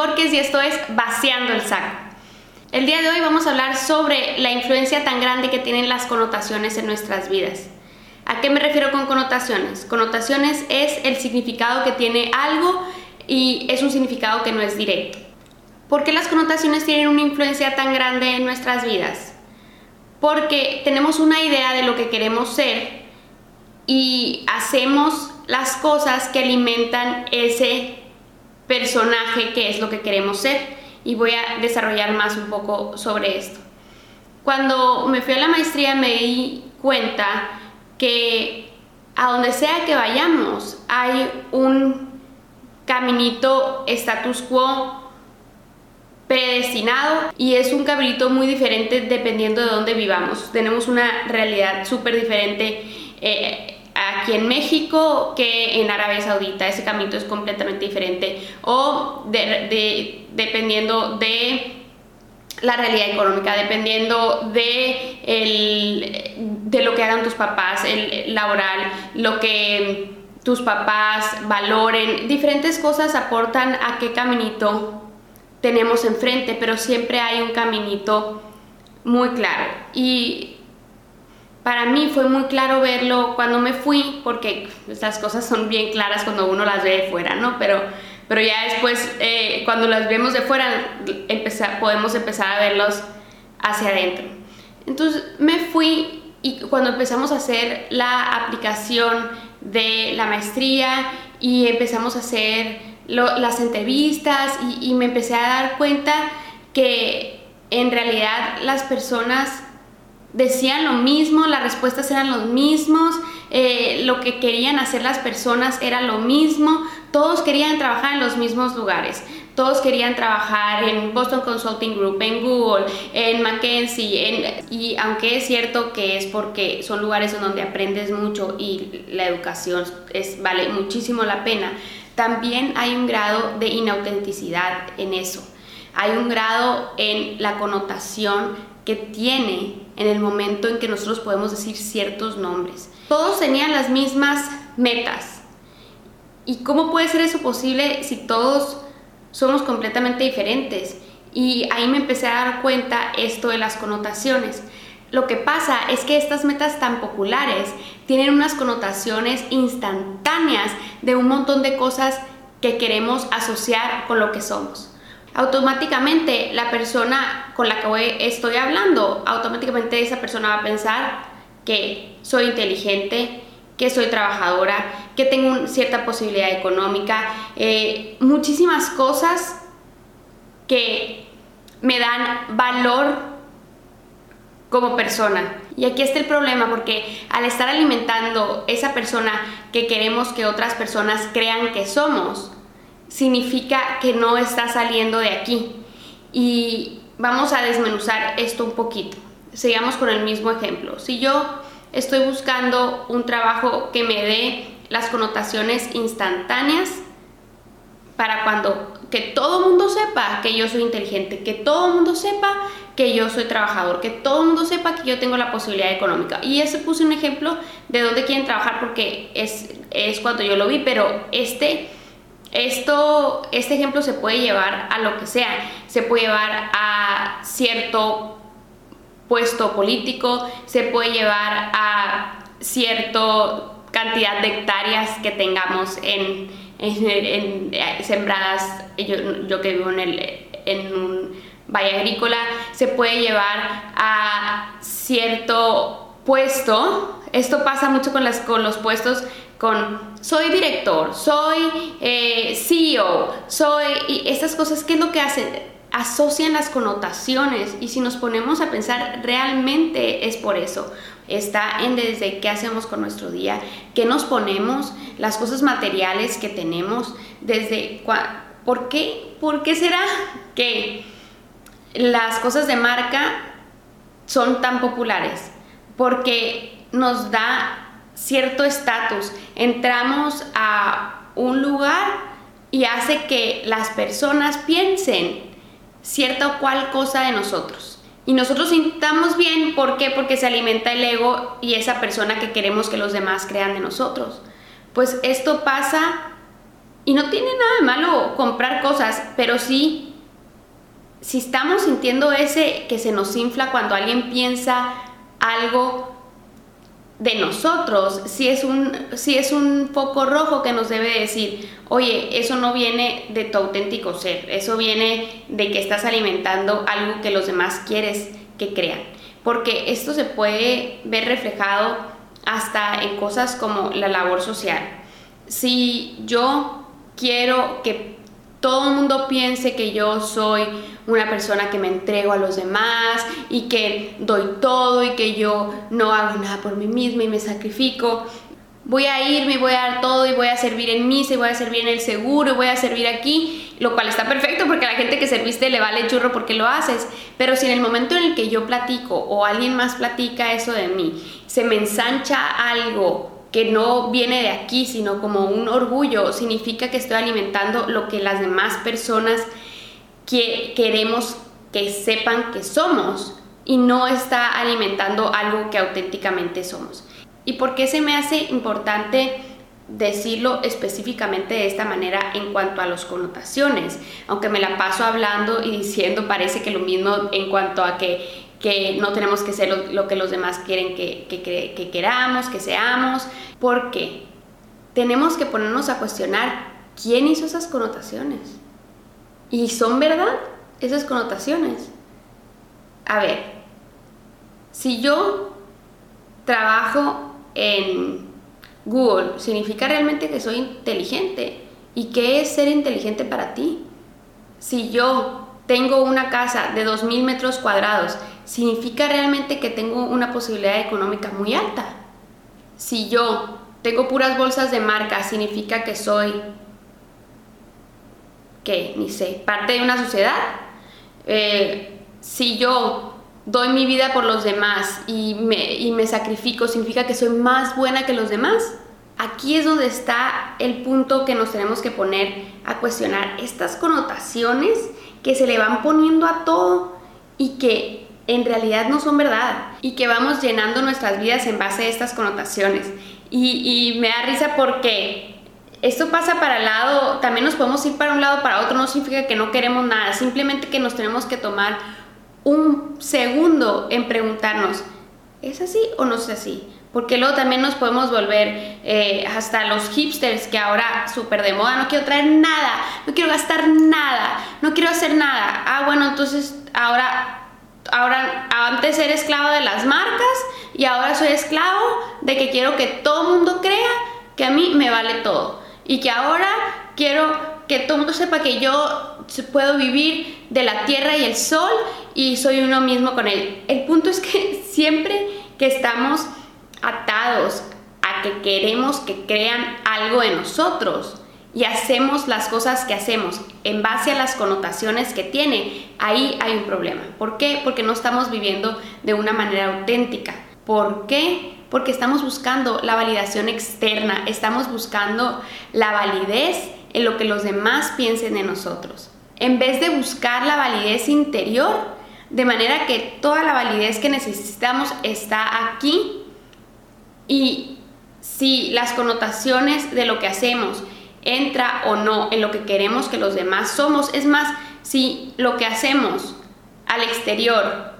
Borges y esto es Vaciando el Saco. El día de hoy vamos a hablar sobre la influencia tan grande que tienen las connotaciones en nuestras vidas. ¿A qué me refiero con connotaciones? Connotaciones es el significado que tiene algo y es un significado que no es directo. ¿Por qué las connotaciones tienen una influencia tan grande en nuestras vidas? Porque tenemos una idea de lo que queremos ser y hacemos las cosas que alimentan ese personaje que es lo que queremos ser. Y voy a desarrollar más un poco sobre esto. Cuando me fui a la maestría me di cuenta que a donde sea que vayamos hay un caminito status quo predestinado y es un caminito muy diferente dependiendo de dónde vivamos. Tenemos una realidad súper diferente eh, aquí en México que en Arabia Saudita. Ese camino es completamente diferente. O dependiendo de la realidad económica, dependiendo de, el, de lo que hagan tus papás, el laboral, lo que tus papás valoren, diferentes cosas aportan a qué caminito tenemos enfrente, pero siempre hay un caminito muy claro. Y para mí fue muy claro verlo cuando me fui, porque estas cosas son bien claras cuando uno las ve de fuera, ¿no? Pero, pero ya después, eh, cuando las vemos de fuera, podemos empezar a verlos hacia adentro. Entonces me fui y cuando empezamos a hacer la aplicación de la maestría y empezamos a hacer las entrevistas y, y me empecé a dar cuenta que en realidad las personas decían lo mismo, las respuestas eran los mismos, eh, lo que querían hacer las personas era lo mismo, todos querían trabajar en los mismos lugares. Todos querían trabajar en Boston Consulting Group, en Google, en McKinsey, y aunque es cierto que es porque son lugares en donde aprendes mucho y la educación es, vale muchísimo la pena, también hay un grado de inautenticidad en eso. Hay un grado en la connotación que tiene en el momento en que nosotros podemos decir ciertos nombres. Todos tenían las mismas metas. ¿Y cómo puede ser eso posible si todos somos completamente diferentes? Y ahí me empecé a dar cuenta esto de las connotaciones. Lo que pasa es que estas metas tan populares tienen unas connotaciones instantáneas de un montón de cosas que queremos asociar con lo que somos automáticamente la persona con la que estoy hablando, automáticamente esa persona va a pensar que soy inteligente, que soy trabajadora, que tengo cierta posibilidad económica, eh, muchísimas cosas que me dan valor como persona. Y aquí está el problema porque al estar alimentando esa persona que queremos que otras personas crean que somos, significa que no está saliendo de aquí. Y vamos a desmenuzar esto un poquito. Sigamos con el mismo ejemplo. Si yo estoy buscando un trabajo que me dé las connotaciones instantáneas para cuando que todo el mundo sepa que yo soy inteligente, que todo el mundo sepa que yo soy trabajador, que todo el mundo sepa que yo tengo la posibilidad económica. Y ese puse un ejemplo de dónde quieren trabajar porque es, es cuando yo lo vi, pero este esto, este ejemplo se puede llevar a lo que sea, se puede llevar a cierto puesto político, se puede llevar a cierta cantidad de hectáreas que tengamos en, eh, sembradas, yo, que vivo en, el, en un valle agrícola, se puede llevar a cierto puesto, esto pasa mucho con, las, los puestos con soy director, soy eh, CEO, soy... Y estas cosas, ¿qué es lo que hacen? Asocian las connotaciones y si nos ponemos a pensar, realmente es por eso. Está en desde qué hacemos con nuestro día, qué nos ponemos, las cosas materiales que tenemos, desde... ¿Por qué? ¿Por qué será que las cosas de marca son tan populares? Porque nos da cierto estatus, entramos a un lugar y hace que las personas piensen cierta o cual cosa de nosotros. Y nosotros sintamos bien, ¿por qué? Porque se alimenta el ego y esa persona que queremos que los demás crean de nosotros. Pues esto pasa Y no tiene nada de malo comprar cosas, pero sí, si estamos sintiendo ese que se nos infla cuando alguien piensa algo de nosotros, si es un, si es un foco rojo que nos debe decir, oye, eso no viene de tu auténtico ser, eso viene de que estás alimentando algo que los demás quieres que crean. Porque esto se puede ver reflejado hasta en cosas como la labor social. Si yo quiero que todo el mundo piense que yo soy una persona que me entrego a los demás y que doy todo y que yo no hago nada por mí misma y me sacrifico. Voy a irme voy a dar todo y voy a servir en misa y voy a servir en el seguro y voy a servir aquí, lo cual está perfecto porque a la gente que serviste le vale churro porque lo haces. Pero si en el momento en el que yo platico o alguien más platica eso de mí, se me ensancha algo que no viene de aquí, sino como un orgullo, significa que estoy alimentando lo que las demás personas que queremos que sepan que somos y no está alimentando algo que auténticamente somos. ¿Y por qué se me hace importante decirlo específicamente de esta manera en cuanto a las connotaciones? Aunque me la paso hablando y diciendo parece que lo mismo en cuanto a que que no tenemos que ser lo, que los demás quieren que, que, queramos, que seamos, porque tenemos que ponernos a cuestionar quién hizo esas connotaciones. ¿Y son verdad esas connotaciones? A ver, si yo trabajo en Google, ¿significa realmente que soy inteligente? ¿Y qué es ser inteligente para ti? Si yo tengo una casa de 2.000 metros cuadrados significa realmente que tengo una posibilidad económica muy alta. Si yo tengo puras bolsas de marca, significa que soy, que ni sé, parte de una sociedad. Eh, si yo doy mi vida por los demás y me, y me sacrifico, significa que soy más buena que los demás. Aquí es donde está el punto que nos tenemos que poner a cuestionar estas connotaciones que se le van poniendo a todo y que en realidad no son verdad y que vamos llenando nuestras vidas en base a estas connotaciones. Y, me da risa porque esto pasa para el lado, también nos podemos ir para un lado para otro, no significa que no queremos nada, simplemente que nos tenemos que tomar un segundo en preguntarnos, ¿es así o no es así? Porque luego también nos podemos volver eh, hasta los hipsters que ahora súper de moda, no quiero traer nada, no quiero gastar nada, no quiero hacer nada. Ah, bueno, entonces ahora ahora antes era esclavo de las marcas y ahora soy esclavo de que quiero que todo mundo crea que a mí me vale todo y que ahora quiero que todo mundo sepa que yo puedo vivir de la tierra y el sol y soy uno mismo con él. El punto es que siempre que estamos atados a que queremos que crean algo de nosotros, y hacemos las cosas que hacemos en base a las connotaciones que tiene, ahí hay un problema. ¿Por qué? Porque no estamos viviendo de una manera auténtica. ¿Por qué? Porque estamos buscando la validación externa, estamos buscando la validez en lo que los demás piensen de nosotros. En vez de buscar la validez interior, de manera que toda la validez que necesitamos está aquí y si las connotaciones de lo que hacemos entra o no en lo que queremos que los demás somos. Es más, si lo que hacemos al exterior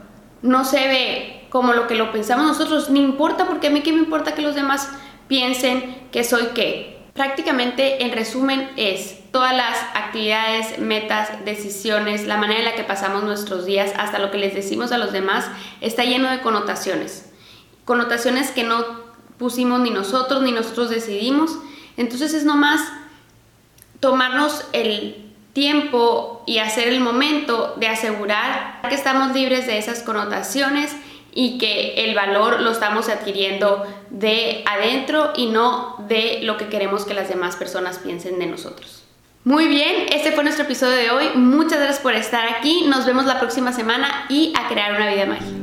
no se ve como lo que lo pensamos nosotros, ni importa porque a mí qué me importa que los demás piensen que soy qué. Prácticamente en resumen es todas las actividades, metas, decisiones, la manera en la que pasamos nuestros días, hasta lo que les decimos a los demás, está lleno de connotaciones. Connotaciones que no pusimos ni nosotros, ni nosotros decidimos. Entonces es nomás tomarnos el tiempo y hacer el momento de asegurar que estamos libres de esas connotaciones y que el valor lo estamos adquiriendo de adentro y no de lo que queremos que las demás personas piensen de nosotros. Muy bien, este fue nuestro episodio de hoy. Muchas gracias por estar aquí. Nos vemos la próxima semana y a crear una vida mágica.